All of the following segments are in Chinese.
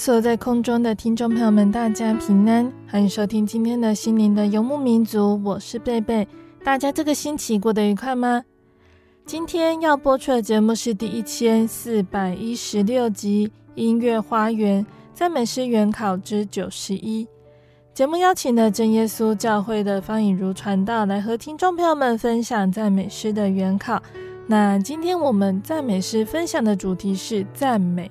所有在空中的听众朋友们，大家平安，欢迎收听今天的心灵的游牧民族。我是贝贝，大家这个星期过得愉快吗？今天要播出的节目是第一千四百一十六集《音乐花园赞美诗原考之九十一》。节目邀请了真耶稣教会的方颖如传道来和听众朋友们分享赞美诗的原考。那今天我们赞美诗分享的主题是赞美。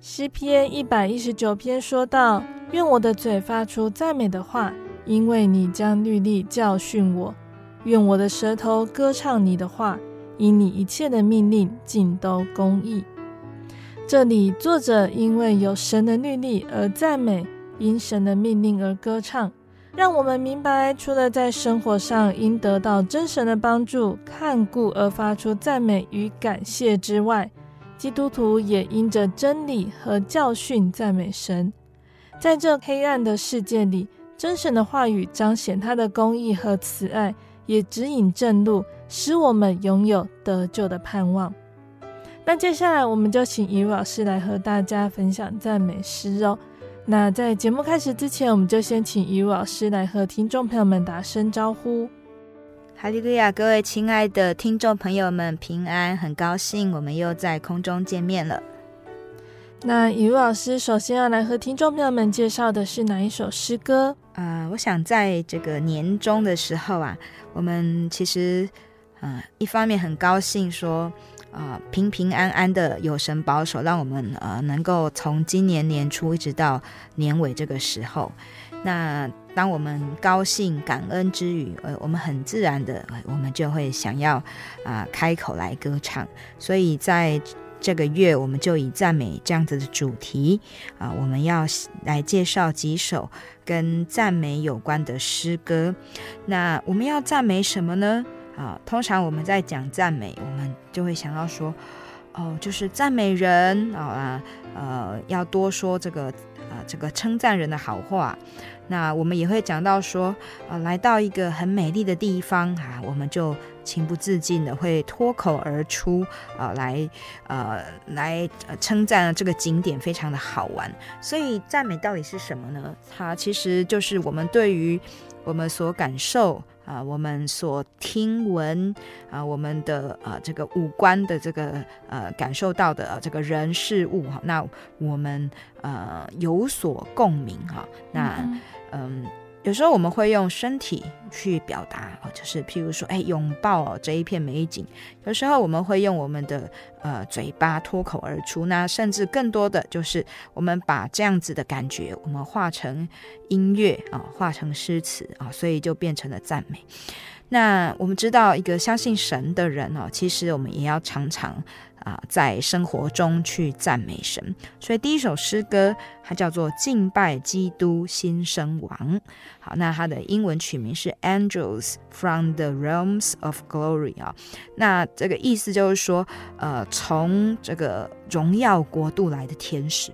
诗篇一百一十九篇说道：“愿我的嘴发出赞美的话，因为你将律例教训我；愿我的舌头歌唱你的话，因你一切的命令尽都公义。”这里作者因为有神的律例而赞美，因神的命令而歌唱，让我们明白，除了在生活上应得到真神的帮助、看顾而发出赞美与感谢之外，基督徒也因着真理和教训赞美神，在这黑暗的世界里，真神的话语彰显他的公义和慈爱，也指引正路，使我们拥有得救的盼望。那接下来，我们就请以如老师来和大家分享赞美诗哦。那在节目开始之前，我们就先请以如老师来和听众朋友们打声招呼。哈利路亚！各位亲爱的听众朋友们，平安！很高兴我们又在空中见面了。那以如老师首先要来和听众朋友们介绍的是哪一首诗歌？啊、呃，我想在这个年终的时候啊，我们其实，呃，一方面很高兴说，啊、呃，平平安安的有神保守，让我们呃能够从今年年初一直到年尾这个时候。那当我们高兴、感恩之余，呃，我们很自然的，我们就会想要啊、开口来歌唱。所以在这个月，我们就以赞美这样子的主题啊、我们要来介绍几首跟赞美有关的诗歌。那我们要赞美什么呢？啊、通常我们在讲赞美，我们就会想要说，哦，就是赞美人啊、呃，呃，要多说这个。啊，这个称赞人的好话，那我们也会讲到说，呃，来到一个很美丽的地方啊，我们就情不自禁的会脱口而出，啊，来，呃，来称赞这个景点非常的好玩。所以赞美到底是什么呢？它其实就是我们对于我们所感受。啊，我们所听闻啊，我们的啊这个五官的这个呃感受到的这个人事物哈，那我们呃有所共鸣哈，那。嗯有时候我们会用身体去表达，就是譬如说，哎，拥抱这一片美景。有时候我们会用我们的呃嘴巴脱口而出，那甚至更多的就是我们把这样子的感觉，我们化成音乐啊，化成诗词啊，所以就变成了赞美。那我们知道，一个相信神的人哦，其实我们也要常常啊，在生活中去赞美神。所以第一首诗歌它叫做《敬拜基督新生王》。好，那它的英文取名是《Angels from the Realms of Glory》啊。那这个意思就是说，呃，从这个荣耀国度来的天使。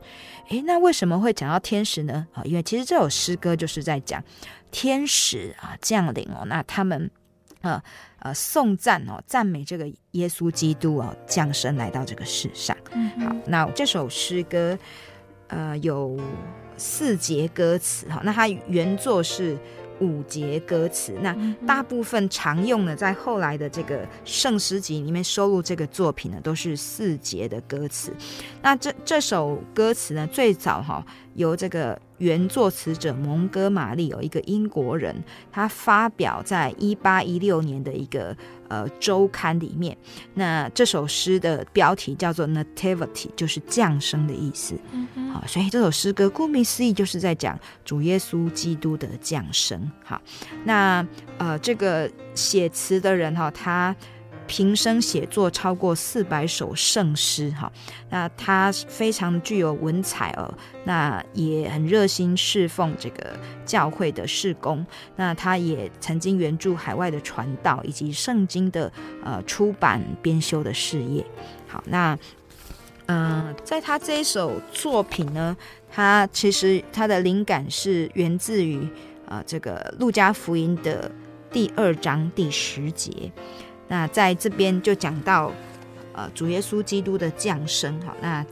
诶，那为什么会讲到天使呢？啊，因为其实这首诗歌就是在讲天使啊降临哦，那他们呃呃颂赞哦，赞美这个耶稣基督哦降生来到这个世上。嗯、好，那这首诗歌呃有四节歌词哈，那它原作是。五节歌词，那大部分常用的，在后来的这个圣诗集里面收录这个作品呢，都是四节的歌词。那这这首歌词呢，最早哈由这个。原作词者蒙哥马利有一个英国人，他发表在一八一六年的一个呃周刊里面。那这首诗的标题叫做 Nativity，就是降生的意思。嗯，好，所以这首诗歌顾名思义就是在讲主耶稣基督的降生。好，那呃这个写词的人哈，他。平生写作超过四百首圣诗，哈，那他非常具有文采哦，那也很热心侍奉这个教会的事工，那他也曾经援助海外的传道以及圣经的呃出版编修的事业。好，那嗯、在他这一首作品呢，他其实他的灵感是源自于呃这个路加福音的第二章第十节。那在这边就讲到，呃，主耶稣基督的降生，好，那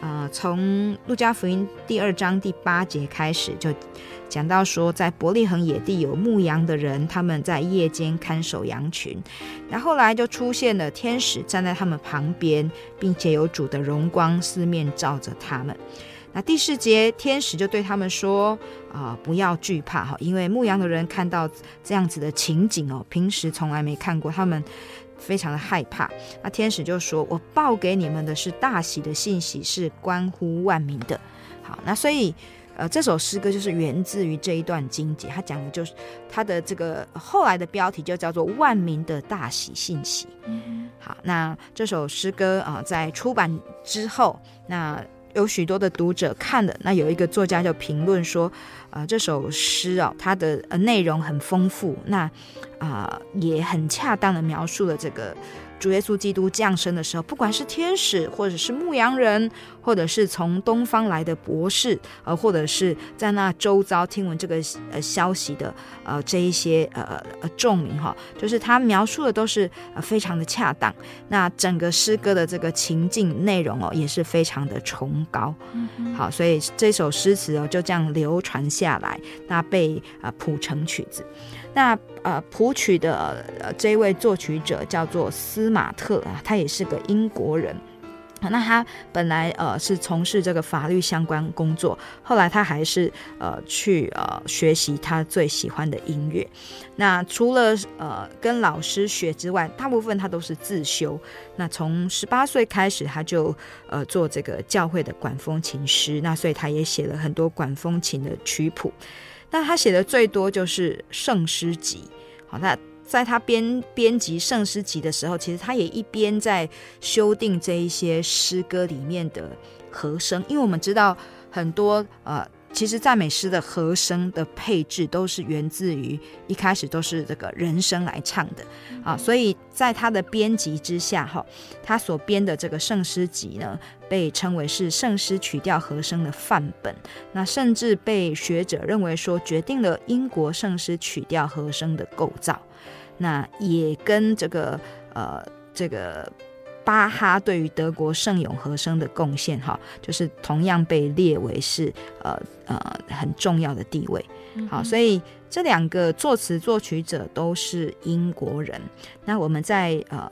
呃，从路加福音第二章第八节开始，就讲到说，在伯利恒野地有牧羊的人，他们在夜间看守羊群，那后来就出现了天使站在他们旁边，并且有主的荣光四面照着他们。那第四节，天使就对他们说：“啊、呃，不要惧怕哈，因为牧羊的人看到这样子的情景哦，平时从来没看过，他们非常的害怕。那天使就说：‘我报给你们的是大喜的信息，是关乎万民的。’好，那所以呃，这首诗歌就是源自于这一段经节，他讲的就是他的这个后来的标题就叫做‘万民的大喜信息’。嗯，好，那这首诗歌啊、呃，在出版之后，那。有许多的读者看了，那有一个作家就评论说，啊、呃，这首诗哦，它的呃内容很丰富，那啊、也很恰当的描述了这个。主耶稣基督降生的时候，不管是天使，或者是牧羊人，或者是从东方来的博士，呃，或者是在那周遭听闻这个呃消息的呃这一些呃呃众民哈，就是他描述的都是呃非常的恰当。那整个诗歌的这个情境内容哦，也是非常的崇高。嗯、好，所以这首诗词哦就这样流传下来，那被啊、呃、谱成曲子。那呃，谱曲的呃这一位作曲者叫做斯马特啊，他也是个英国人。那他本来呃是从事这个法律相关工作，后来他还是呃去呃学习他最喜欢的音乐。那除了呃跟老师学之外，大部分他都是自修。那从十八岁开始，他就呃做这个教会的管风琴师。那所以他也写了很多管风琴的曲谱。那他写的最多就是圣诗集，好，那在他编编辑圣诗集的时候，其实他也一边在修订这一些诗歌里面的和声，因为我们知道很多呃。其实赞美诗的和声的配置都是源自于一开始都是这个人声来唱的啊，所以在他的编辑之下哈，他所编的这个圣诗集呢，被称为是圣诗曲调和声的范本，那甚至被学者认为说决定了英国圣诗曲调和声的构造，那也跟这个呃这个。巴哈对于德国圣咏和声的贡献，哈，就是同样被列为是呃呃很重要的地位。好，所以这两个作词作曲者都是英国人。那我们在呃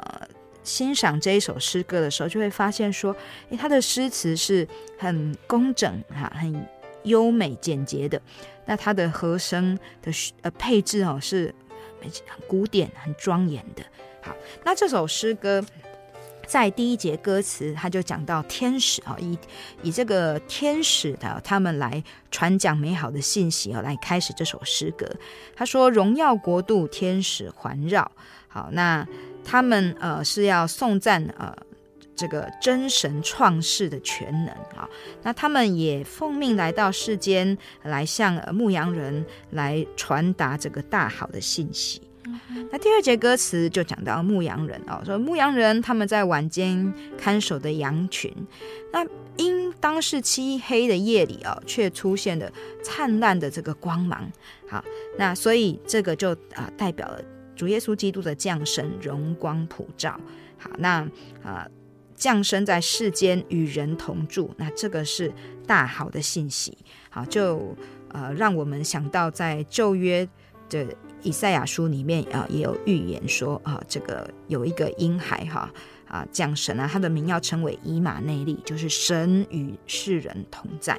欣赏这一首诗歌的时候，就会发现说，诶，他的诗词是很工整哈，很优美简洁的。那他的和声的呃配置哦是很古典、很庄严的。好，那这首诗歌。在第一节歌词，他就讲到天使啊，以以这个天使的他们来传讲美好的信息啊，来开始这首诗歌。他说：“荣耀国度，天使环绕。”好，那他们呃是要颂赞呃这个真神创世的全能啊，那他们也奉命来到世间，来向牧羊人来传达这个大好的信息。那第二节歌词就讲到牧羊人哦，说牧羊人他们在晚间看守的羊群，那因当是漆黑的夜里哦，却出现了灿烂的这个光芒。好，那所以这个就啊代表了主耶稣基督的降生，荣光普照。好，那啊。降生在世间与人同住，那这个是大好的信息。好，就呃让我们想到在旧约的以赛亚书里面啊，也有预言说啊，这个有一个婴孩哈啊降生啊，他的名要称为以马内利，就是神与世人同在。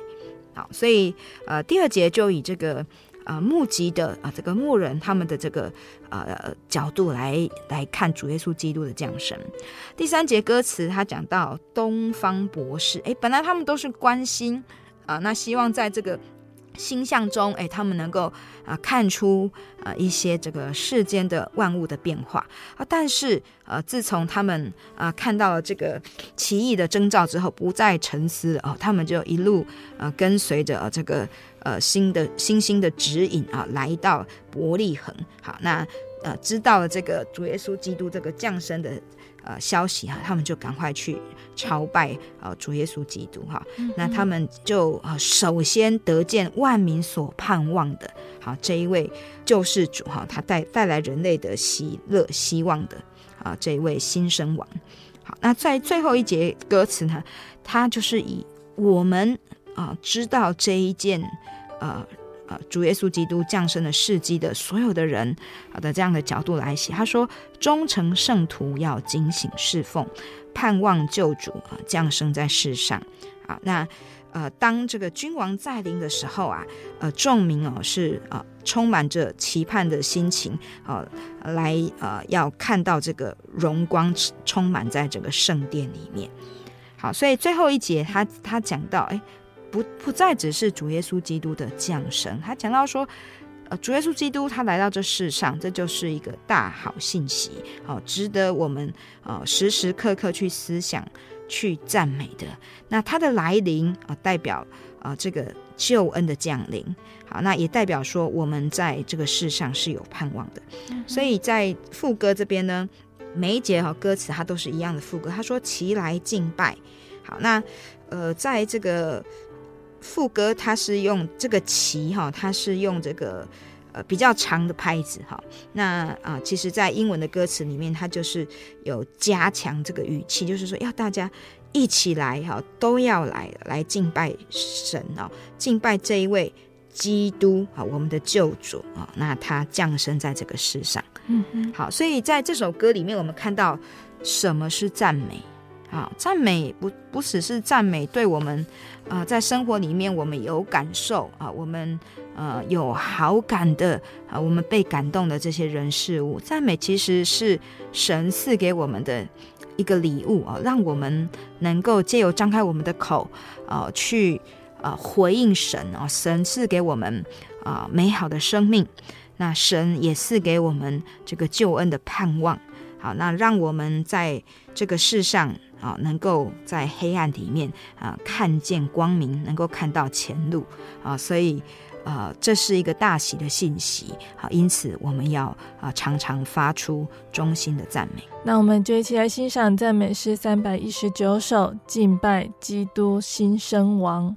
好，所以呃第二节就以这个。啊，目击的啊，这个牧人他们的这个呃角度来来看主耶稣基督的降生。第三节歌词他讲到东方博士，哎，本来他们都是关心啊，那希望在这个。星象中，哎，他们能够啊看出啊一些这个世间的万物的变化啊，但是呃，自从他们啊看到了这个奇异的征兆之后，不再沉思哦，他们就一路呃跟随着这个呃新的星星的指引啊，来到伯利恒。好，那呃知道了这个主耶稣基督这个降生的。呃，消息哈，他们就赶快去朝拜呃主耶稣基督哈。嗯、那他们就呃首先得见万民所盼望的，好这一位救世主哈，他带带来人类的喜乐希望的啊这一位新生王。好，那在最后一节歌词呢，他就是以我们啊知道这一件呃。呃，主耶稣基督降生的事迹的所有的人好的这样的角度来写，他说：忠诚圣徒要警醒侍奉，盼望救主啊降生在世上。啊，那呃，当这个君王再临的时候啊，呃，众民哦是啊充满着期盼的心情啊，来呃要看到这个荣光充满在这个圣殿里面。好，所以最后一节他他讲到，哎。不不再只是主耶稣基督的降生，他讲到说，呃，主耶稣基督他来到这世上，这就是一个大好信息，好、哦，值得我们呃时时刻刻去思想、去赞美的。那他的来临啊、呃，代表啊、呃、这个救恩的降临，好，那也代表说我们在这个世上是有盼望的。嗯、所以在副歌这边呢，每一节哈、哦、歌词它都是一样的副歌，他说齐来敬拜。好，那呃在这个。副歌它是用这个旗哈，它是用这个呃比较长的拍子哈。那啊，其实，在英文的歌词里面，它就是有加强这个语气，就是说要大家一起来哈，都要来来敬拜神哦，敬拜这一位基督啊，我们的救主啊。那他降生在这个世上，嗯嗯。好，所以在这首歌里面，我们看到什么是赞美。啊，赞美不不只是赞美，对我们，啊、呃，在生活里面我们有感受啊，我们呃有好感的啊，我们被感动的这些人事物，赞美其实是神赐给我们的一个礼物啊，让我们能够借由张开我们的口啊，去啊回应神啊，神赐给我们啊美好的生命，那神也赐给我们这个救恩的盼望，好，那让我们在这个世上。啊，能够在黑暗里面啊看见光明，能够看到前路啊，所以啊，这是一个大喜的信息啊，因此我们要啊常常发出衷心的赞美。那我们就一起来欣赏赞美诗三百一十九首，敬拜基督新生王。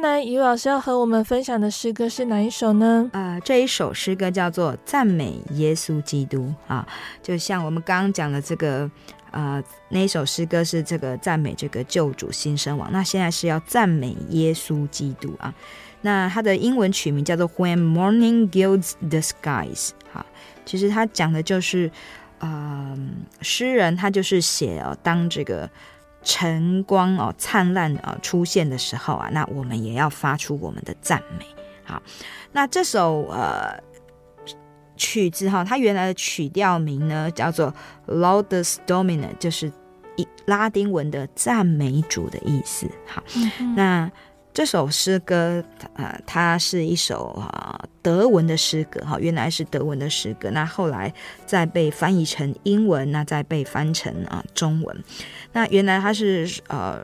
那于老师要和我们分享的诗歌是哪一首呢？啊、呃，这一首诗歌叫做《赞美耶稣基督》啊，就像我们刚刚讲的这个，呃，那一首诗歌是这个赞美这个救主新生王，那现在是要赞美耶稣基督啊。那它的英文曲名叫做《When Morning Gilds the Skies》啊，其实它讲的就是，呃，诗人他就是写哦，当这个。晨光哦，灿烂啊出现的时候啊，那我们也要发出我们的赞美。好，那这首呃曲子哈，它原来的曲调名呢叫做 Laudes Domini，就是一拉丁文的赞美主的意思。好，嗯、那。这首诗歌，呃，它是一首啊德文的诗歌，哈，原来是德文的诗歌，那后来再被翻译成英文，那再被翻成啊中文。那原来它是呃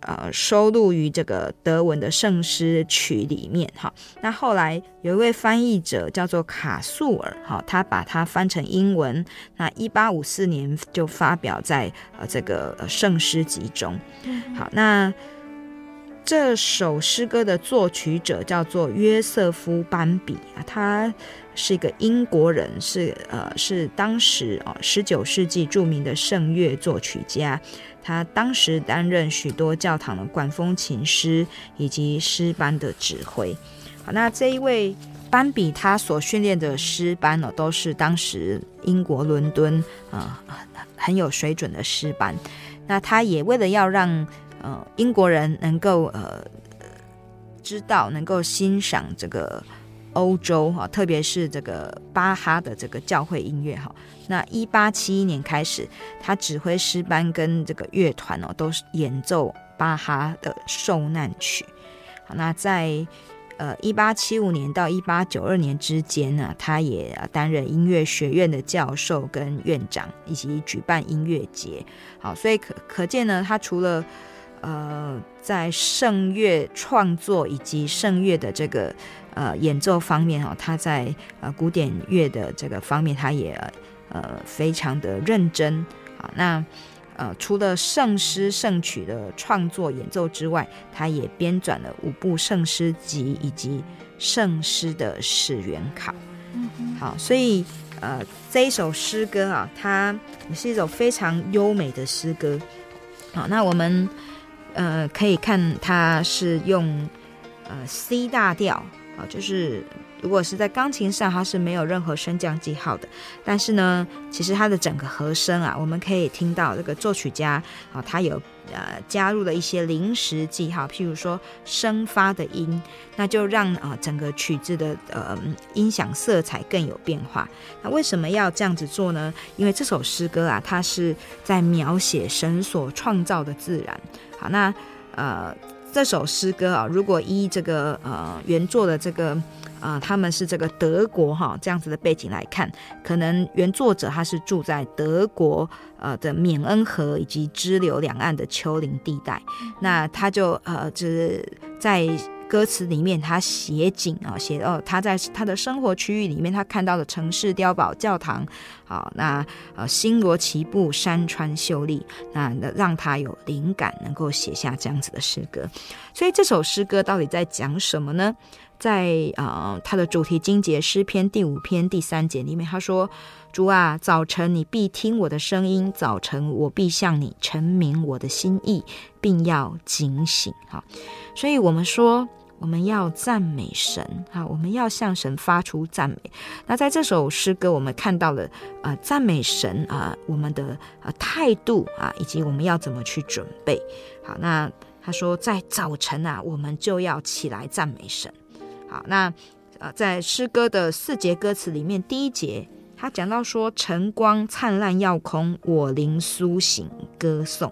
呃收录于这个德文的圣诗曲里面，哈。那后来有一位翻译者叫做卡素尔，哈，他把它翻成英文，那一八五四年就发表在呃这个圣诗集中。好，那。这首诗歌的作曲者叫做约瑟夫班比啊，他是一个英国人，是呃是当时啊十九世纪著名的圣乐作曲家。他当时担任许多教堂的管风琴师以及诗班的指挥。好，那这一位班比他所训练的诗班呢，都是当时英国伦敦啊很有水准的诗班。那他也为了要让呃，英国人能够呃知道，能够欣赏这个欧洲哈，特别是这个巴哈的这个教会音乐哈。那一八七一年开始，他指挥诗班跟这个乐团哦，都是演奏巴哈的受难曲。好，那在呃一八七五年到一八九二年之间呢，他也担任音乐学院的教授跟院长，以及举办音乐节。好，所以可可见呢，他除了呃，在圣乐创作以及圣乐的这个呃演奏方面哈，他在呃古典乐的这个方面，他也呃非常的认真啊。那呃除了圣诗圣曲的创作演奏之外，他也编纂了五部圣诗集以及圣诗的史源考。嗯，好，所以呃这一首诗歌啊，它也是一首非常优美的诗歌。好，那我们。呃，可以看它是用呃 C 大调啊，就是如果是在钢琴上，它是没有任何升降记号的。但是呢，其实它的整个和声啊，我们可以听到这个作曲家啊，他有呃加入了一些临时记号，譬如说升发的音，那就让啊整个曲子的呃音响色彩更有变化。那为什么要这样子做呢？因为这首诗歌啊，它是在描写神所创造的自然。好，那呃，这首诗歌啊，如果依这个呃原作的这个呃，他们是这个德国哈这样子的背景来看，可能原作者他是住在德国呃的缅恩河以及支流两岸的丘陵地带，那他就呃就是在。歌词里面，他写景啊，写哦，他在他的生活区域里面，他看到的城市碉堡、教堂，好，那呃，星罗棋布、山川秀丽，那让他有灵感，能够写下这样子的诗歌。所以这首诗歌到底在讲什么呢？在啊，他的主题经节诗篇第五篇第三节里面，他说：“主啊，早晨你必听我的声音，早晨我必向你陈明我的心意，并要警醒。”哈，所以我们说我们要赞美神啊，我们要向神发出赞美。那在这首诗歌，我们看到了啊，赞美神啊，我们的啊态度啊，以及我们要怎么去准备。好，那他说在早晨啊，我们就要起来赞美神。好，那呃，在诗歌的四节歌词里面，第一节他讲到说：“晨光灿烂耀空，我灵苏醒歌颂。”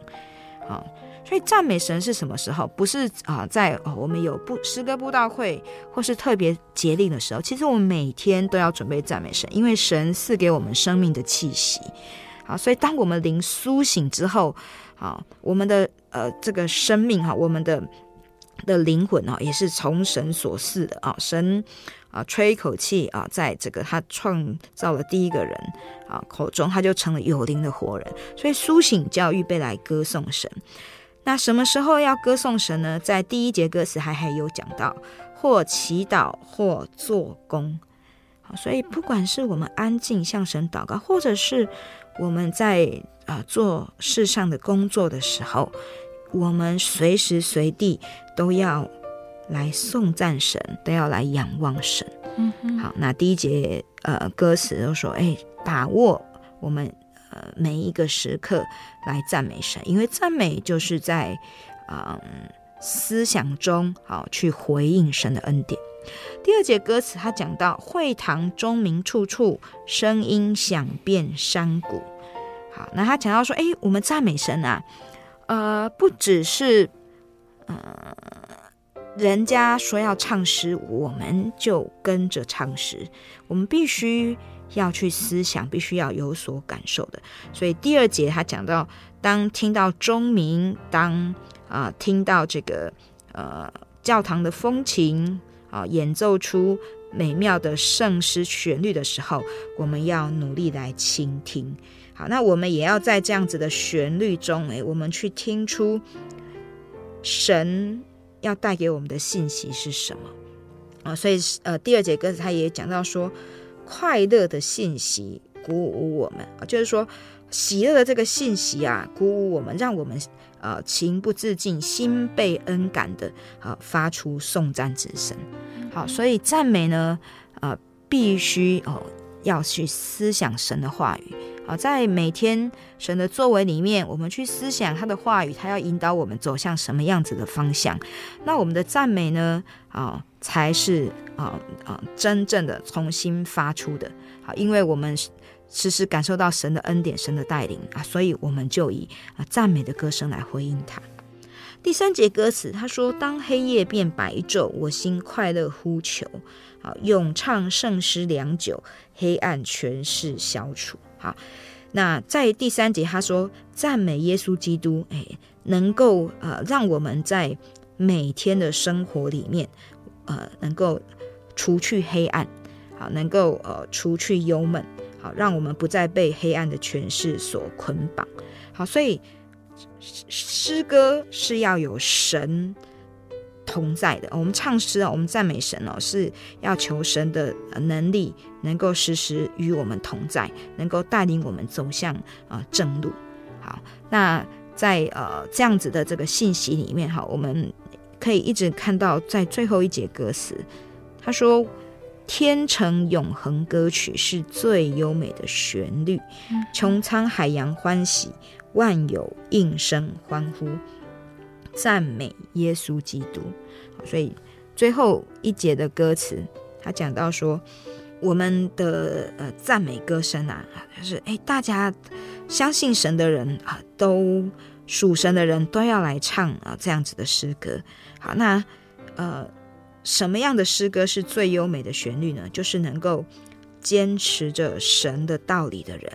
好，所以赞美神是什么时候？不是啊，在我们有布诗歌布道会或是特别节令的时候，其实我们每天都要准备赞美神，因为神赐给我们生命的气息。好，所以当我们灵苏醒之后，好，我们的呃这个生命哈，我们的。的灵魂啊，也是从神所赐的啊，神啊吹一口气啊，在这个他创造了第一个人啊口中，他就成了有灵的活人，所以苏醒就要预备来歌颂神。那什么时候要歌颂神呢？在第一节歌词还还有讲到，或祈祷，或做工。好，所以不管是我们安静向神祷告，或者是我们在啊做世上的工作的时候。我们随时随地都要来颂赞神，都要来仰望神。嗯哼，好，那第一节呃歌词都说，哎，把握我们呃每一个时刻来赞美神，因为赞美就是在嗯、呃、思想中好去回应神的恩典。第二节歌词他讲到会堂钟鸣处处，声音响遍山谷。好，那他讲到说，哎，我们赞美神啊。呃，不只是，呃，人家说要唱诗，我们就跟着唱诗。我们必须要去思想，必须要有所感受的。所以第二节他讲到，当听到钟鸣，当啊、呃、听到这个呃教堂的风琴啊、演奏出美妙的圣诗旋律的时候，我们要努力来倾听。好，那我们也要在这样子的旋律中，哎，我们去听出神要带给我们的信息是什么啊？所以，呃，第二节歌词他也讲到说，快乐的信息鼓舞我们啊，就是说喜乐的这个信息啊，鼓舞我们，让我们呃情不自禁、心被恩感的啊发出颂赞之声。好，所以赞美呢，呃，必须哦要去思想神的话语。好，在每天神的作为里面，我们去思想他的话语，他要引导我们走向什么样子的方向。那我们的赞美呢？啊，才是啊啊真正的从新发出的。好，因为我们时时感受到神的恩典、神的带领啊，所以我们就以啊赞美的歌声来回应他。第三节歌词他说：“当黑夜变白昼，我心快乐呼求，啊，咏唱圣诗良久，黑暗全是消除。”好，那在第三节他说赞美耶稣基督，哎，能够呃让我们在每天的生活里面，呃，能够除去黑暗，好，能够呃除去忧闷，好，让我们不再被黑暗的权势所捆绑。好，所以诗歌是要有神同在的，我们唱诗啊，我们赞美神哦，是要求神的能力能够时时与我们同在，能够带领我们走向啊正路。好，那在呃这样子的这个信息里面哈，我们可以一直看到在最后一节歌词，他说：“天成永恒歌曲是最优美的旋律，穹苍海洋欢喜，万有应声欢呼。”赞美耶稣基督，所以最后一节的歌词，他讲到说，我们的呃赞美歌声啊，就是哎，大家相信神的人啊，都属神的人都要来唱啊这样子的诗歌。好，那呃什么样的诗歌是最优美的旋律呢？就是能够坚持着神的道理的人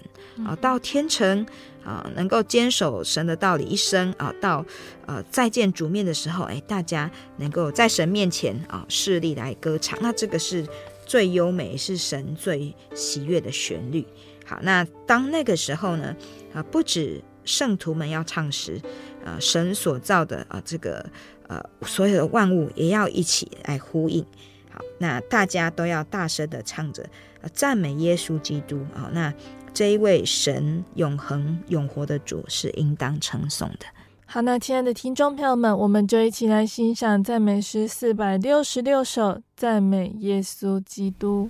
啊，到天成。啊，能够坚守神的道理一生啊，到呃再见主面的时候，哎，大家能够在神面前啊，势力来歌唱，那这个是最优美，是神最喜悦的旋律。好，那当那个时候呢，啊，不止圣徒们要唱诗，啊，神所造的啊，这个呃所有的万物也要一起来呼应。好，那大家都要大声的唱着赞美耶稣基督啊！那这一位神永恒永活的主是应当称颂的。好，那亲爱的听众朋友们，我们就一起来欣赏赞美诗四百六十六首，赞美耶稣基督。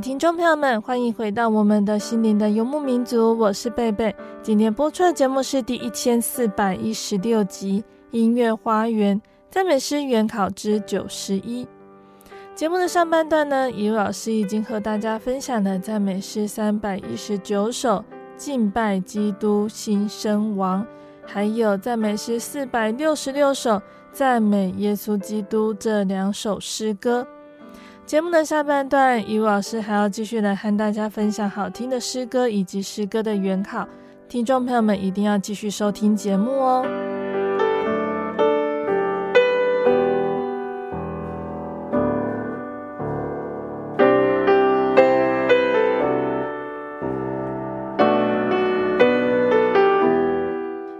听众朋友们，欢迎回到我们的心灵的游牧民族，我是贝贝。今天播出的节目是第一千四百一十六集《音乐花园赞美诗原考之九十一》。节目的上半段呢，怡如老师已经和大家分享了赞美诗三百一十九首，敬拜基督新生王，还有赞美诗四百六十六首，赞美耶稣基督这两首诗歌。节目的下半段，怡如老师还要继续来和大家分享好听的诗歌以及诗歌的原考，听众朋友们一定要继续收听节目哦。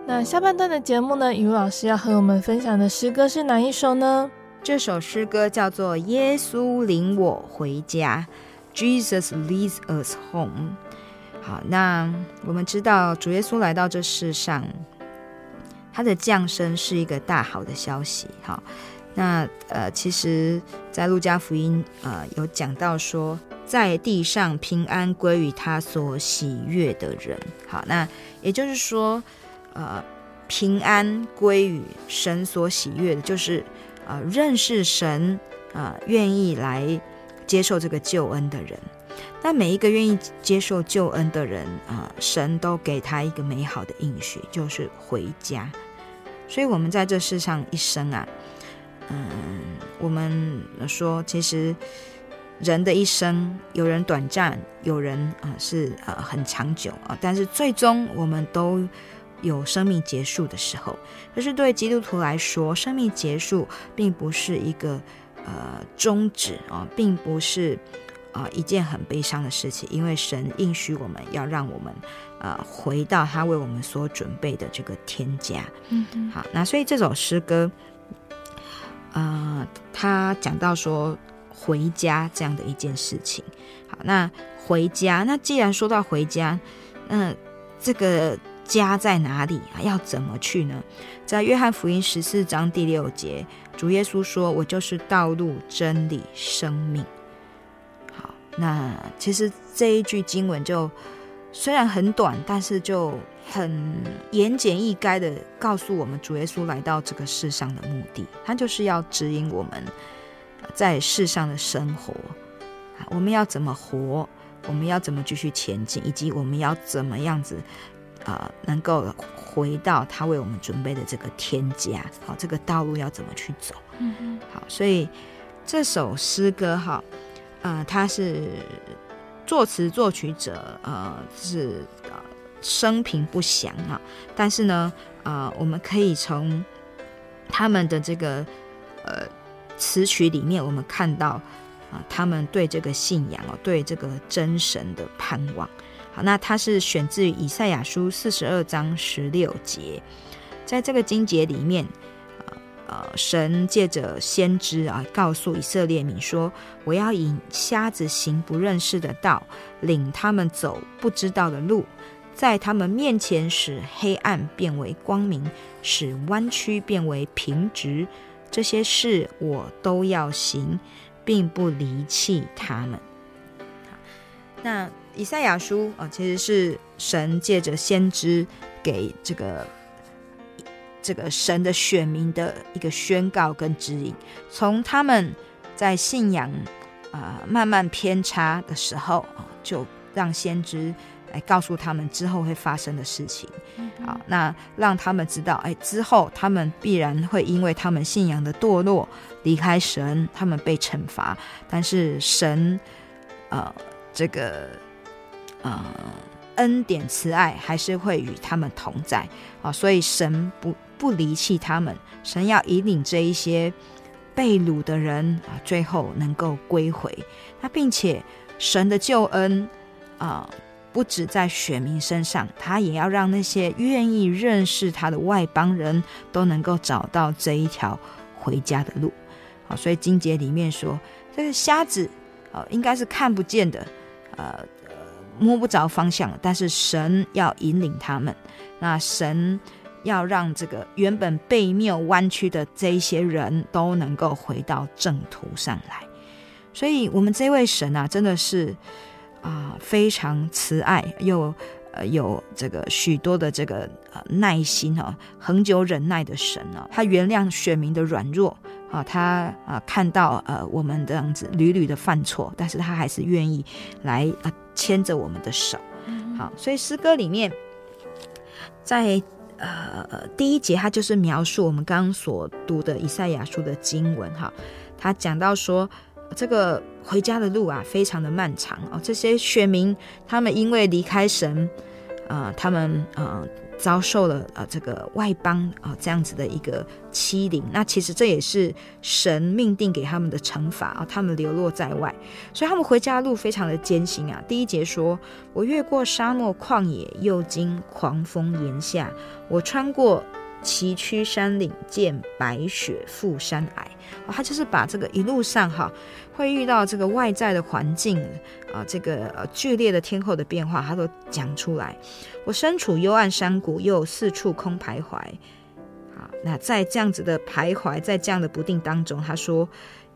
那下半段的节目呢，怡如老师要和我们分享的诗歌是哪一首呢？这首诗歌叫做《耶稣领我回家》，Jesus leads us home。好，那我们知道主耶稣来到这世上，他的降生是一个大好的消息。好，那呃，其实，在路加福音呃有讲到说，在地上平安归于他所喜悦的人。好，那也就是说，呃，平安归于神所喜悦的，就是。呃，认识神啊、愿意来接受这个救恩的人。那每一个愿意接受救恩的人啊、神都给他一个美好的应许，就是回家。所以，我们在这世上一生啊，嗯，我们说，其实人的一生，有人短暂，有人啊、是呃很长久啊，但是最终我们都有生命结束的时候。可是对基督徒来说，生命结束并不是一个呃终止啊，并不是。啊、呃，一件很悲伤的事情，因为神应许我们要让我们，呃，回到他为我们所准备的这个天家。嗯，好，那所以这首诗歌，呃，他讲到说回家这样的一件事情。好，那回家，那既然说到回家，那这个家在哪里啊？要怎么去呢？在约翰福音十四章第六节，主耶稣说：“我就是道路、真理、生命。”好那其实这一句经文就虽然很短，但是就很言简意赅的告诉我们主耶稣来到这个世上的目的，他就是要指引我们在世上的生活，我们要怎么活，我们要怎么继续前进，以及我们要怎么样子、呃，能够回到他为我们准备的这个天家。好，这个道路要怎么去走？嗯嗯。好，所以这首诗歌哈。呃，他是作词作曲者，呃，是呃生平不详啊。但是呢，呃，我们可以从他们的这个呃词曲里面，我们看到啊、呃，他们对这个信仰哦，对这个真神的盼望。好，那它是选自于以赛亚书四十二章十六节，在这个经节里面。呃，神借着先知啊，告诉以色列民说：“我要引瞎子行不认识的道，领他们走不知道的路，在他们面前使黑暗变为光明，使弯曲变为平直。这些事我都要行，并不离弃他们。”那以赛亚书啊，其实是神借着先知给这个。这个神的选民的一个宣告跟指引，从他们在信仰啊、呃、慢慢偏差的时候，就让先知来告诉他们之后会发生的事情。好、嗯，那让他们知道，哎，之后他们必然会因为他们信仰的堕落离开神，他们被惩罚。但是神，呃，这个，呃，恩典慈爱还是会与他们同在啊，所以神不。不离弃他们，神要引领这一些被掳的人啊，最后能够归回。那并且神的救恩啊，不止在选民身上，他也要让那些愿意认识他的外邦人都能够找到这一条回家的路。好，所以经节里面说，这个瞎子啊，应该是看不见的，呃，摸不着方向，但是神要引领他们。那神。要让这个原本被谬弯曲的这一些人都能够回到正途上来，所以，我们这位神啊，真的是啊、非常慈爱，又呃有这个许多的这个呃耐心哈、啊，恒久忍耐的神啊，他原谅选民的软弱啊，他啊看到呃我们这样子屡屡的犯错，但是他还是愿意来啊牵着我们的手，好，所以诗歌里面在。呃，第一节它就是描述我们刚刚所读的以赛亚书的经文哈，他讲到说这个回家的路啊，非常的漫长哦。这些选民他们因为离开神，呃，他们呃。遭受了呃这个外邦啊、呃、这样子的一个欺凌，那其实这也是神命定给他们的惩罚啊，他们流落在外，所以他们回家路非常的艰辛啊。第一节说：“我越过沙漠旷野，又经狂风炎夏，我穿过。”崎岖山岭见白雪覆山崖，哦，他就是把这个一路上哈会遇到这个外在的环境啊，这个呃剧烈的天候的变化，他都讲出来。我身处幽暗山谷，又四处空徘徊。好，那在这样子的徘徊，在这样的不定当中，他说，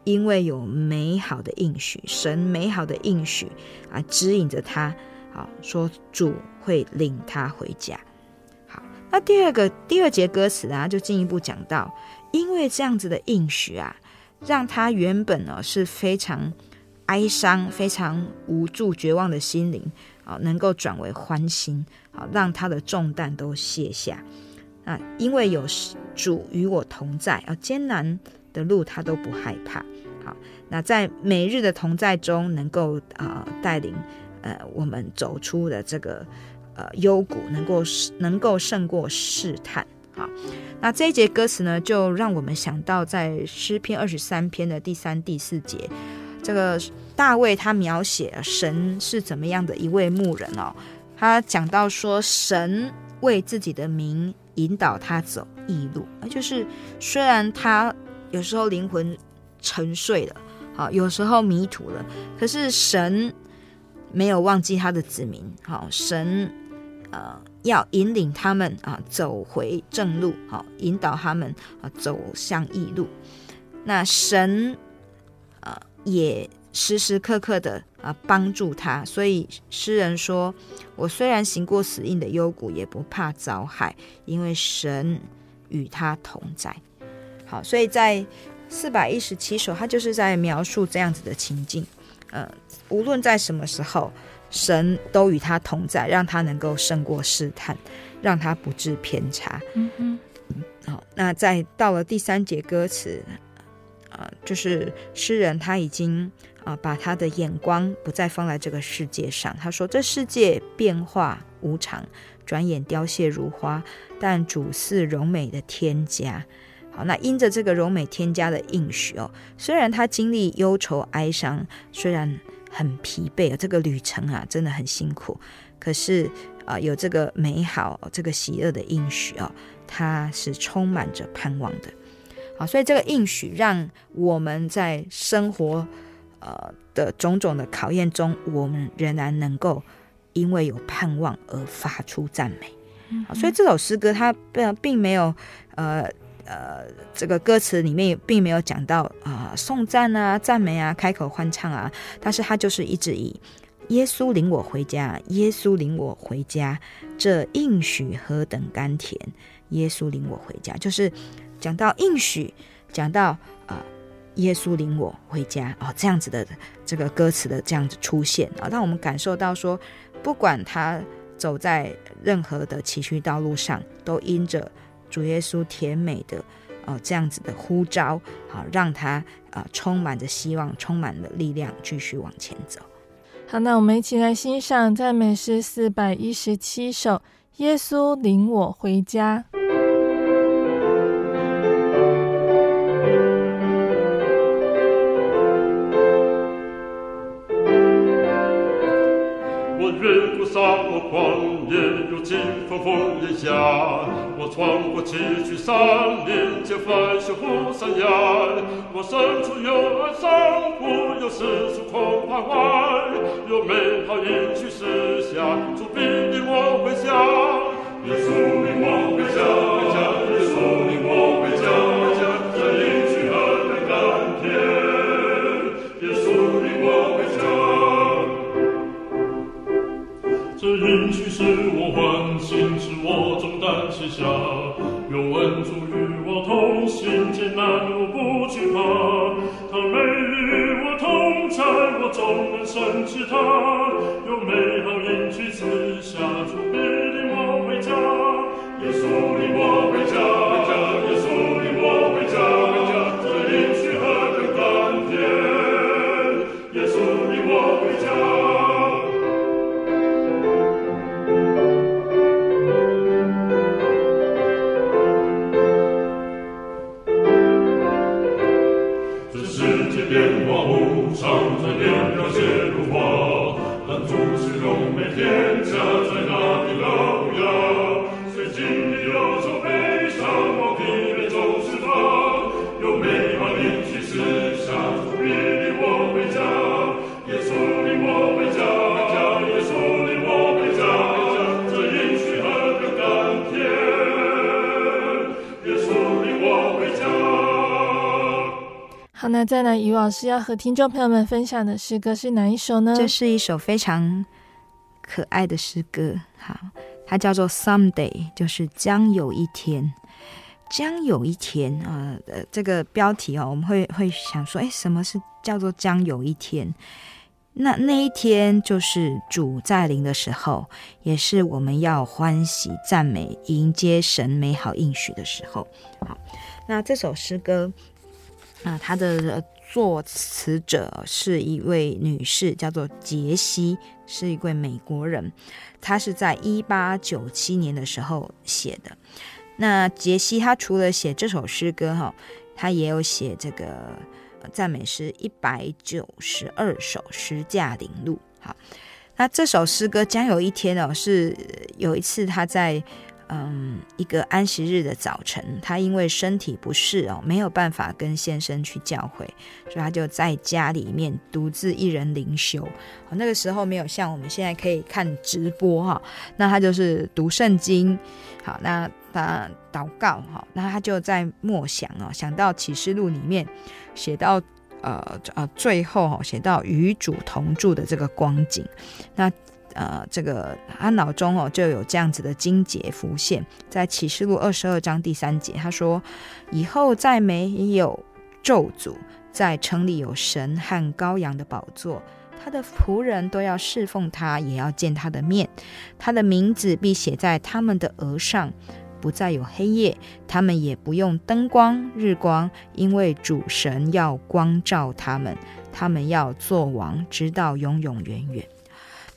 因为有美好的应许，神美好的应许啊，指引着他，好说主会领他回家。好那第二个第二节歌词啊，就进一步讲到，因为这样子的应许啊，让他原本呢是非常哀伤、非常无助、绝望的心灵啊，能够转为欢欣啊，让他的重担都卸下啊，因为有主与我同在啊，艰难的路他都不害怕。好，那在每日的同在中，能够啊带领呃我们走出的这个呃幽谷，能够能够胜过试探。好，那这一节歌词呢，就让我们想到在诗篇二十三篇的第三、第四节，这个大卫他描写神是怎么样的一位牧人哦。他讲到说，神为自己的名引导他走义路，就是虽然他有时候灵魂沉睡了，好，有时候迷途了，可是神没有忘记他的子民，好，神呃。要引领他们啊走回正路，好引导他们啊走向义路。那神啊也时时刻刻的啊帮助他，所以诗人说：“我虽然行过死荫的幽谷，也不怕遭害，因为神与他同在。”好，所以在四百一十七首，他就是在描述这样子的情境。呃，无论在什么时候。神都与他同在，让他能够胜过试探，让他不致偏差。嗯嗯，好，那在到了第三节歌词，啊、呃，就是诗人他已经啊、呃、把他的眼光不再放在这个世界上。他说：“这世界变化无常，转眼凋谢如花，但主是柔美的天家。”好，那因着这个柔美添加的应许哦，虽然他经历忧愁哀伤，虽然。很疲惫啊，这个旅程啊，真的很辛苦。可是啊，有这个美好、这个喜乐的应许啊，它是充满着盼望的。好，所以这个应许让我们在生活呃的种种的考验中，我们仍然能够因为有盼望而发出赞美。好，所以这首诗歌它并并没有呃。呃，这个歌词里面并没有讲到啊、呃，颂赞啊、赞美啊、开口欢唱啊，但是他就是一直以耶稣领我回家，耶稣领我回家，这应许何等甘甜，耶稣领我回家，就是讲到应许，讲到啊、耶稣领我回家哦，这样子的这个歌词的这样子出现啊，让我们感受到说，不管他走在任何的崎岖道路上，都因着。主耶稣甜美的哦，这样子的呼召，好让他啊、充满着希望，充满了力量，继续往前走。好，那我们一起来欣赏赞美诗四百一十七首《耶稣领我回家》。风风雨下，我穿过崎岖山林，见翻修护山崖。我身处幽暗山谷，有四处空徘徊，有美好应许实下，主必领我回家。耶稣领我回家，同行，艰难路不惧怕。他每与我同在，我总能深知他。再来，余老师要和听众朋友们分享的诗歌是哪一首呢？这是一首非常可爱的诗歌，好，它叫做《Someday》，就是将有一天。将有一天啊，呃，这个标题哦，我们会会想说，哎，什么是叫做将有一天？那那一天就是主再临的时候，也是我们要欢喜赞美、迎接神美好应许的时候。好，那这首诗歌那，它的作词者是一位女士，叫做杰西，是一位美国人。她是在一八九七年的时候写的。那杰西他除了写这首诗歌哈，他也有写这个赞美诗一百九十二首诗驾临路。好，那这首诗歌将有一天哦，是有一次他在嗯一个安息日的早晨，他因为身体不适哦，没有办法跟先生去教会，所以他就在家里面独自一人灵修。那个时候没有像我们现在可以看直播哈，那他就是读圣经。好，那。他祷告哈，那他就在默想哦，想到启示录里面写到呃呃最后哈，写到与主同住的这个光景，那呃这个他脑中哦就有这样子的经节浮现，在启示录二十二章第三节，他说以后再没有咒诅，在城里有神和羔羊的宝座，他的仆人都要侍奉他，也要见他的面，他的名字必写在他们的额上。不再有黑夜，他们也不用灯光、日光，因为主神要光照他们，他们要做王，直到永永远远。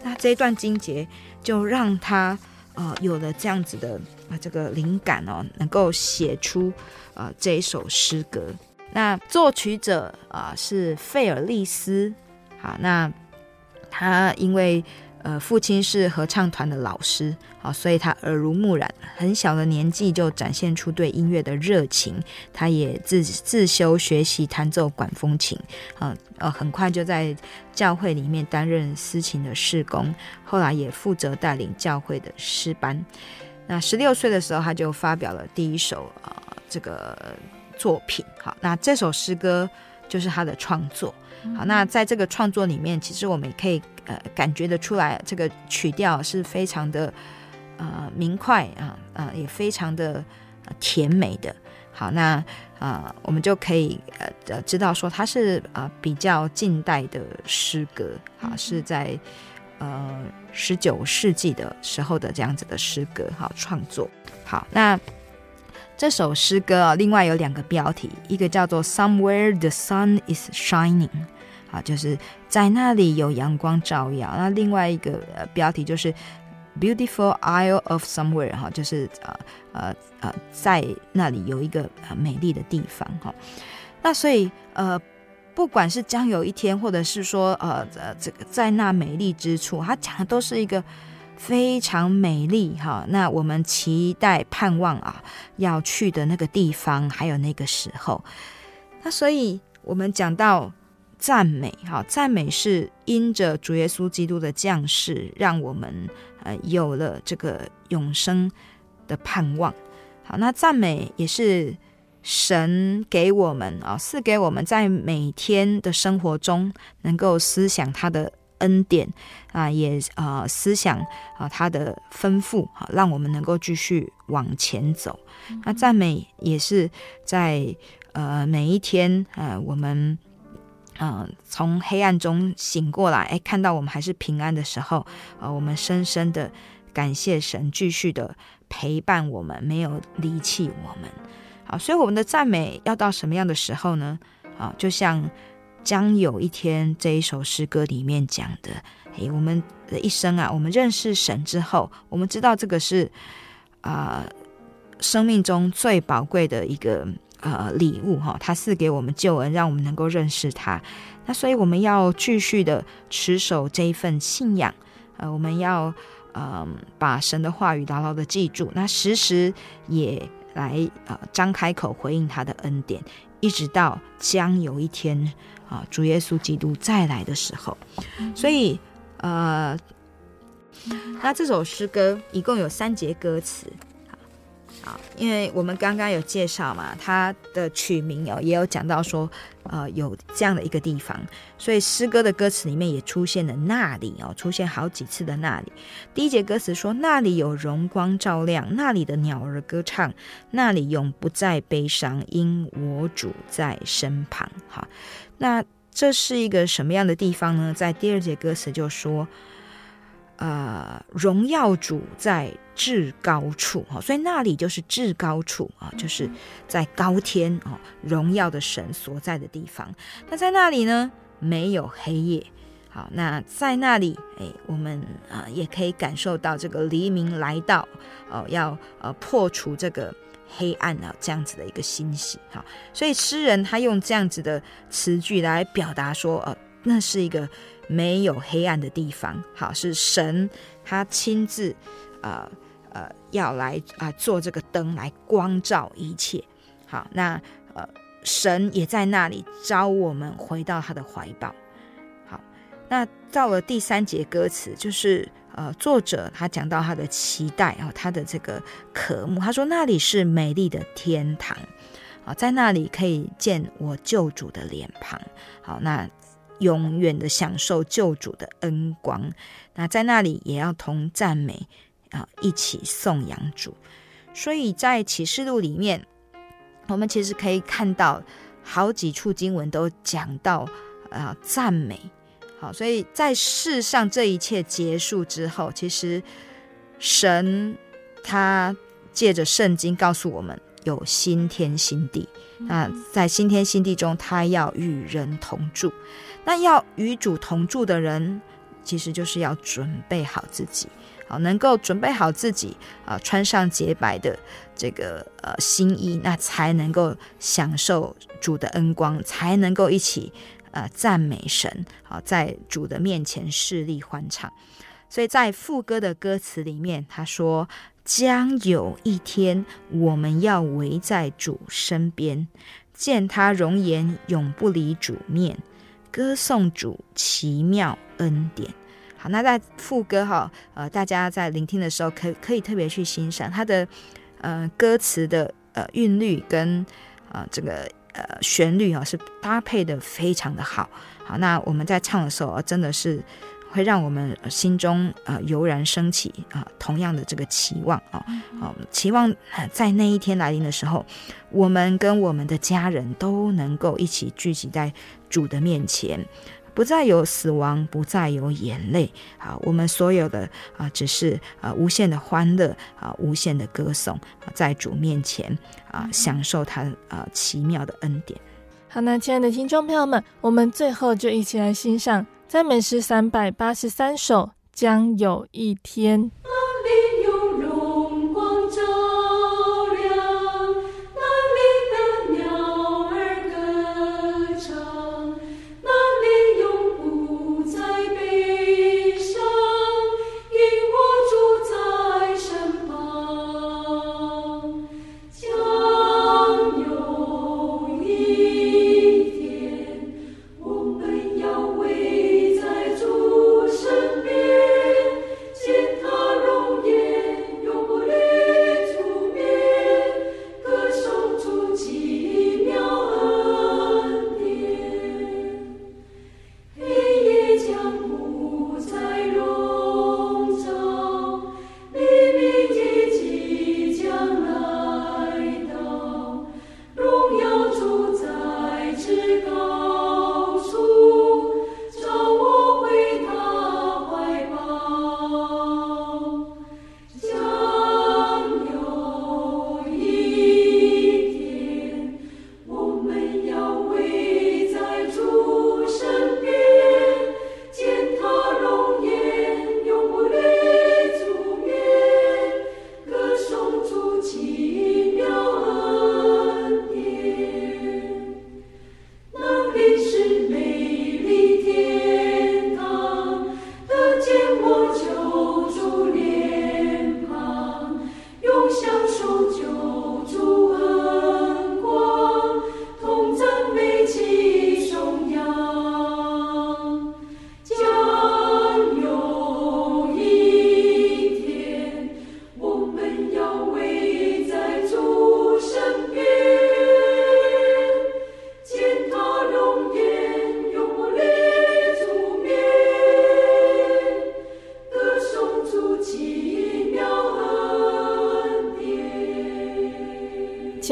那这一段经节就让他呃有了这样子的啊、呃、这个灵感哦，能够写出啊、呃、这一首诗歌。那作曲者啊、呃、是费尔利斯，好，那他因为。呃，父亲是合唱团的老师，好，所以他耳濡目染，很小的年纪就展现出对音乐的热情。他也自自修学习弹奏管风琴，啊，呃，很快就在教会里面担任司琴的事工，后来也负责带领教会的诗班。那十六岁的时候，他就发表了第一首呃这个作品，好，那这首诗歌就是他的创作。好，那在这个创作里面，其实我们也可以呃感觉得出来，这个曲调是非常的呃明快啊啊、呃，也非常的甜美的。好，那啊、呃，我们就可以呃呃知道说它是啊、呃、比较近代的诗歌，好，是在呃十九世纪的时候的这样子的诗歌，好创作。好，那。这首诗歌啊，另外有两个标题，一个叫做 Somewhere the sun is shining，就是在那里有阳光照耀。那另外一个呃标题就是 Beautiful Isle of Somewhere，哈，就是呃呃呃，在那里有一个美丽的地方，哈。那所以呃，不管是将有一天，或者是说呃呃这个在那美丽之处，它讲的都是一个。非常美丽哈，那我们期待盼望啊，要去的那个地方，还有那个时候。那所以我们讲到赞美哈，赞美是因着主耶稣基督的降世，让我们呃有了这个永生的盼望。好，那赞美也是神给我们啊，赐给我们在每天的生活中能够思想他的。恩典啊，也啊、呃，思想啊，他的吩咐好，让我们能够继续往前走。那赞美也是在呃每一天呃，我们呃从黑暗中醒过来，哎，看到我们还是平安的时候，呃，我们深深的感谢神，继续的陪伴我们，没有离弃我们。好，所以我们的赞美要到什么样的时候呢？啊，就像。将有一天，这一首诗歌里面讲的，诶，我们的一生啊，我们认识神之后，我们知道这个是啊、生命中最宝贵的一个呃礼物哈，他赐给我们救恩，让我们能够认识他。那所以我们要继续的持守这一份信仰，呃，我们要嗯、呃、把神的话语牢牢的记住，那时时也来呃张开口回应他的恩典，一直到将有一天。啊，主耶稣基督再来的时候，所以呃，那这首诗歌一共有三节歌词，啊，因为我们刚刚有介绍嘛，它的取名哦，也有讲到说，呃，有这样的一个地方，所以诗歌的歌词里面也出现了那里哦，出现好几次的那里。第一节歌词说，那里有荣光照亮，那里的鸟儿歌唱，那里永不再悲伤，因我主在身旁。哈，那这是一个什么样的地方呢？在第二节歌词就说。呃，荣耀主在至高处哈，所以那里就是至高处啊，就是在高天哦，荣耀的神所在的地方。那在那里呢，没有黑夜。好，那在那里，哎，我们啊也可以感受到这个黎明来到哦，要呃破除这个黑暗啊这样子的一个欣喜。好，所以诗人他用这样子的词句来表达说，呃，那是一个。没有黑暗的地方，好，是神他亲自，呃呃，要来啊、做这个灯来光照一切，好，那呃神也在那里招我们回到他的怀抱，好，那到了第三节歌词，就是呃作者他讲到他的期待啊、他的这个渴慕，他说那里是美丽的天堂，啊，在那里可以见我救主的脸庞，好，那。永远的享受救主的恩光，那在那里也要同赞美啊，一起颂扬主。所以在启示录里面，我们其实可以看到好几处经文都讲到啊赞美。好，所以在世上这一切结束之后，其实神他借着圣经告诉我们有新天新地。那在新天新地中，他要与人同住。那要与主同住的人，其实就是要准备好自己，好，能够准备好自己啊，穿上洁白的这个呃新衣，那才能够享受主的恩光，才能够一起呃赞美神，好，在主的面前势力欢唱。所以在副歌的歌词里面，他说：“将有一天，我们要围在主身边，见他容颜，永不离主面。”歌颂主奇妙恩典，好，那在副歌哈，呃，大家在聆听的时候可，可可以特别去欣赏它的，呃，歌词的呃韵律跟啊、呃、这个呃旋律啊是搭配的非常的好，好，那我们在唱的时候真的是。会让我们心中呃油然升起啊，同样的这个期望啊，啊，期望在那一天来临的时候，我们跟我们的家人都能够一起聚集在主的面前，不再有死亡，不再有眼泪啊，我们所有的啊，只是啊无限的欢乐啊，无限的歌颂，在主面前啊，享受他啊奇妙的恩典。好，那亲爱的听众朋友们，我们最后就一起来欣赏。赞美诗三百八十三首，将有一天。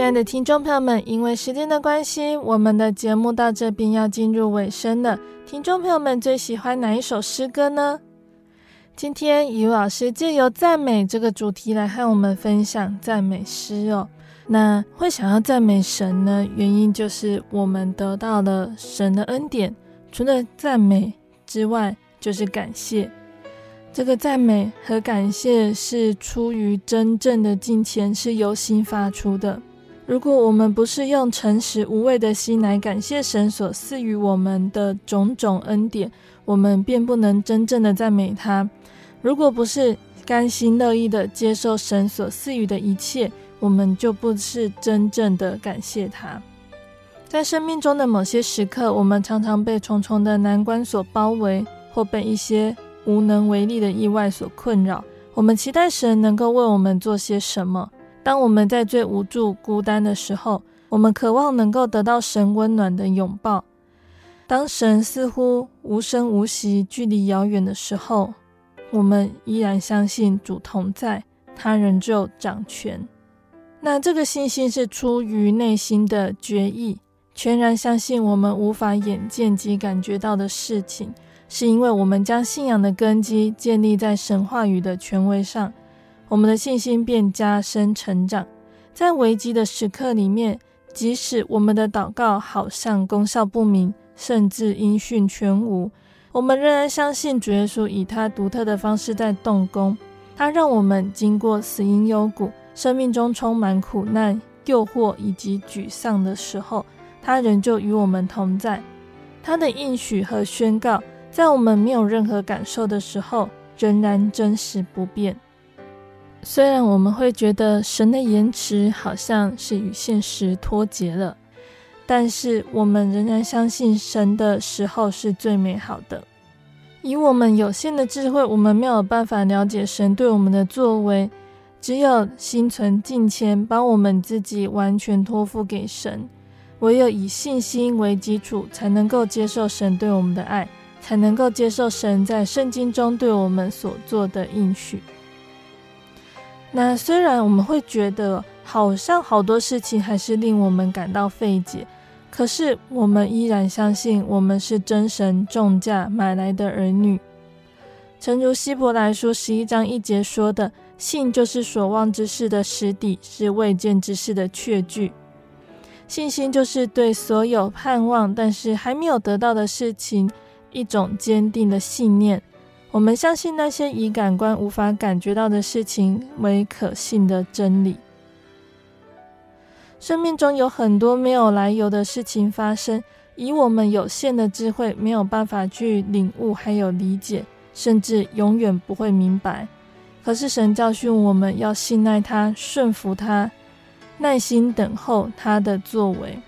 亲爱的听众朋友们，因为时间的关系，我们的节目到这边要进入尾声了。听众朋友们最喜欢哪一首诗歌呢？今天雨老师借由赞美这个主题来和我们分享赞美诗哦。那会想要赞美神呢？原因就是我们得到了神的恩典，除了赞美之外，就是感谢。这个赞美和感谢是出于真正的敬虔，是由心发出的。如果我们不是用诚实无畏的心来感谢神所赐予我们的种种恩典，我们便不能真正的赞美他。如果不是甘心乐意的接受神所赐予的一切，我们就不是真正的感谢他。在生命中的某些时刻，我们常常被重重的难关所包围，或被一些无能为力的意外所困扰，我们期待神能够为我们做些什么。当我们在最无助、孤单的时候，我们渴望能够得到神温暖的拥抱。当神似乎无声无息、距离遥远的时候，我们依然相信主同在，他仍旧掌权。那这个信心是出于内心的决意，全然相信我们无法眼见及感觉到的事情。是因为我们将信仰的根基建立在神话语的权威上，我们的信心便加深成长。在危机的时刻里面，即使我们的祷告好像功效不明，甚至音讯全无，我们仍然相信主耶稣以他独特的方式在动工。他让我们经过死荫幽谷，生命中充满苦难、诱惑以及沮丧的时候，他仍旧与我们同在。他的应许和宣告。在我们没有任何感受的时候，仍然真实不变。虽然我们会觉得神的延迟好像是与现实脱节了，但是我们仍然相信神的时候是最美好的。以我们有限的智慧，我们没有办法了解神对我们的作为。只有心存敬虔，把我们自己完全托付给神，唯有以信心为基础，才能够接受神对我们的爱。才能够接受神在圣经中对我们所做的应许。那虽然我们会觉得好像好多事情还是令我们感到费解，可是我们依然相信我们是真神重价买来的儿女。诚如希伯来书十一章一节说的：“信就是所望之事的实底，是未见之事的确据。”信心就是对所有盼望但是还没有得到的事情。一种坚定的信念，我们相信那些以感官无法感觉到的事情为可信的真理。生命中有很多没有来由的事情发生，以我们有限的智慧没有办法去领悟，还有理解，甚至永远不会明白。可是神教训我们要信赖他，顺服他，耐心等候他的作为。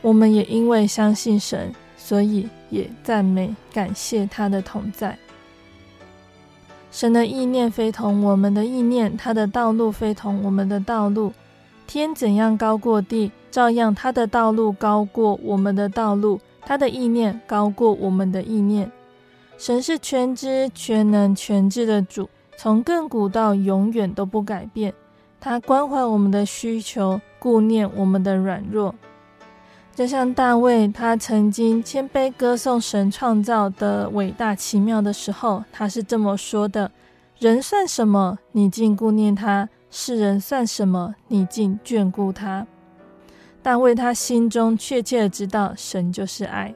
我们也因为相信神，所以。也赞美、感谢他的同在。神的意念非同我们的意念，他的道路非同我们的道路。天怎样高过地，照样他的道路高过我们的道路，他的意念高过我们的意念。神是全知、全能、全智的主，从亘古到永远都不改变。他关怀我们的需求，顾念我们的软弱。就像大卫，他曾经谦卑歌颂神创造的伟大奇妙的时候，他是这么说的：“人算什么，你竟顾念他；世人算什么，你竟眷顾他。”大卫他心中确切的知道，神就是爱。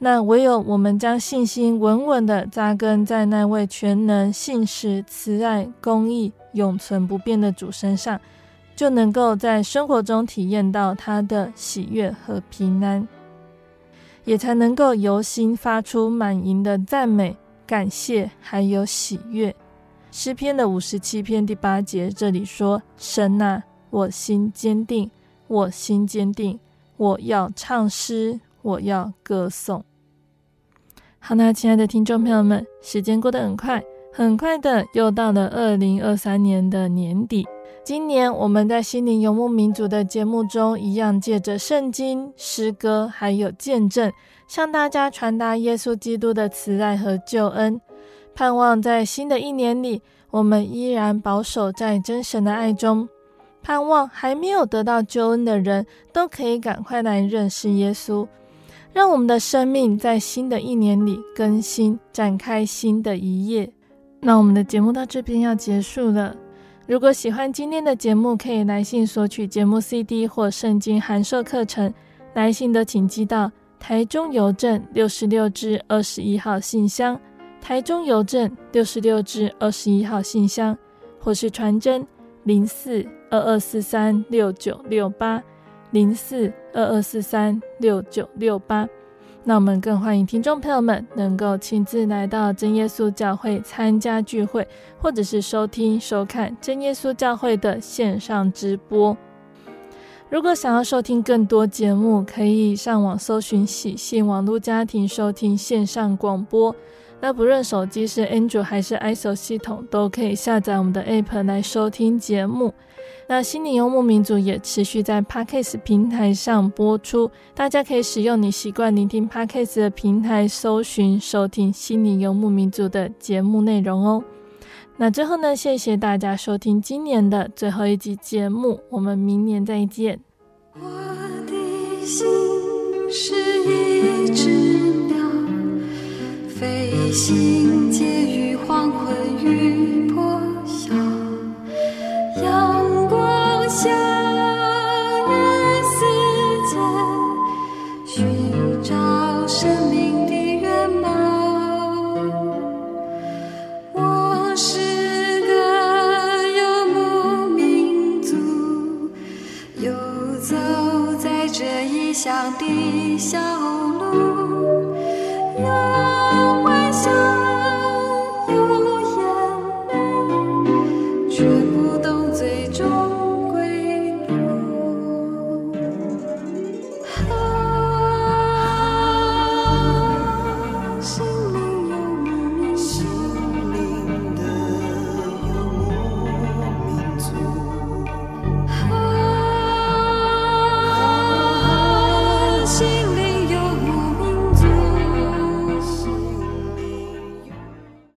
那唯有我们将信心稳稳的扎根在那位全能、信实、慈爱、公义、永存不变的主身上。就能够在生活中体验到他的喜悦和平安，也才能够由心发出满盈的赞美、感谢，还有喜悦。诗篇的五十七篇第八节这里说：“神啊，我心坚定，我心坚定，我要唱诗，我要歌颂。”好，那亲爱的听众朋友们，时间过得很快，很快的又到了二零二三年的年底。今年我们在心灵游牧民族的节目中，一样借着圣经、诗歌还有见证，向大家传达耶稣基督的慈爱和救恩。盼望在新的一年里，我们依然保守在真神的爱中。盼望还没有得到救恩的人都可以赶快来认识耶稣，让我们的生命在新的一年里更新，展开新的一页。那我们的节目到这边要结束了。如果喜欢今天的节目，可以来信索取节目 CD 或圣经函授课程。来信的请寄到台中邮政六十六至二十一号信箱，台中邮政六十六至二十一号信箱，或是传真零四二二四三六九六八零四二二四三六九六八。那我们更欢迎听众朋友们能够亲自来到真耶稣教会参加聚会，或者是收听收看真耶稣教会的线上直播。如果想要收听更多节目，可以上网搜寻喜信网络家庭收听线上广播。那不论手机是 Android 还是 iOS 系统，都可以下载我们的 App 来收听节目。那心灵游牧民族也持续在 Podcast 平台上播出，大家可以使用你习惯聆听 Podcast 的平台搜寻收听心灵游牧民族的节目内容哦。那最后呢，谢谢大家收听今年的最后一集节目，我们明年再见。我的心是一只心结于黄昏与破晓，阳光下。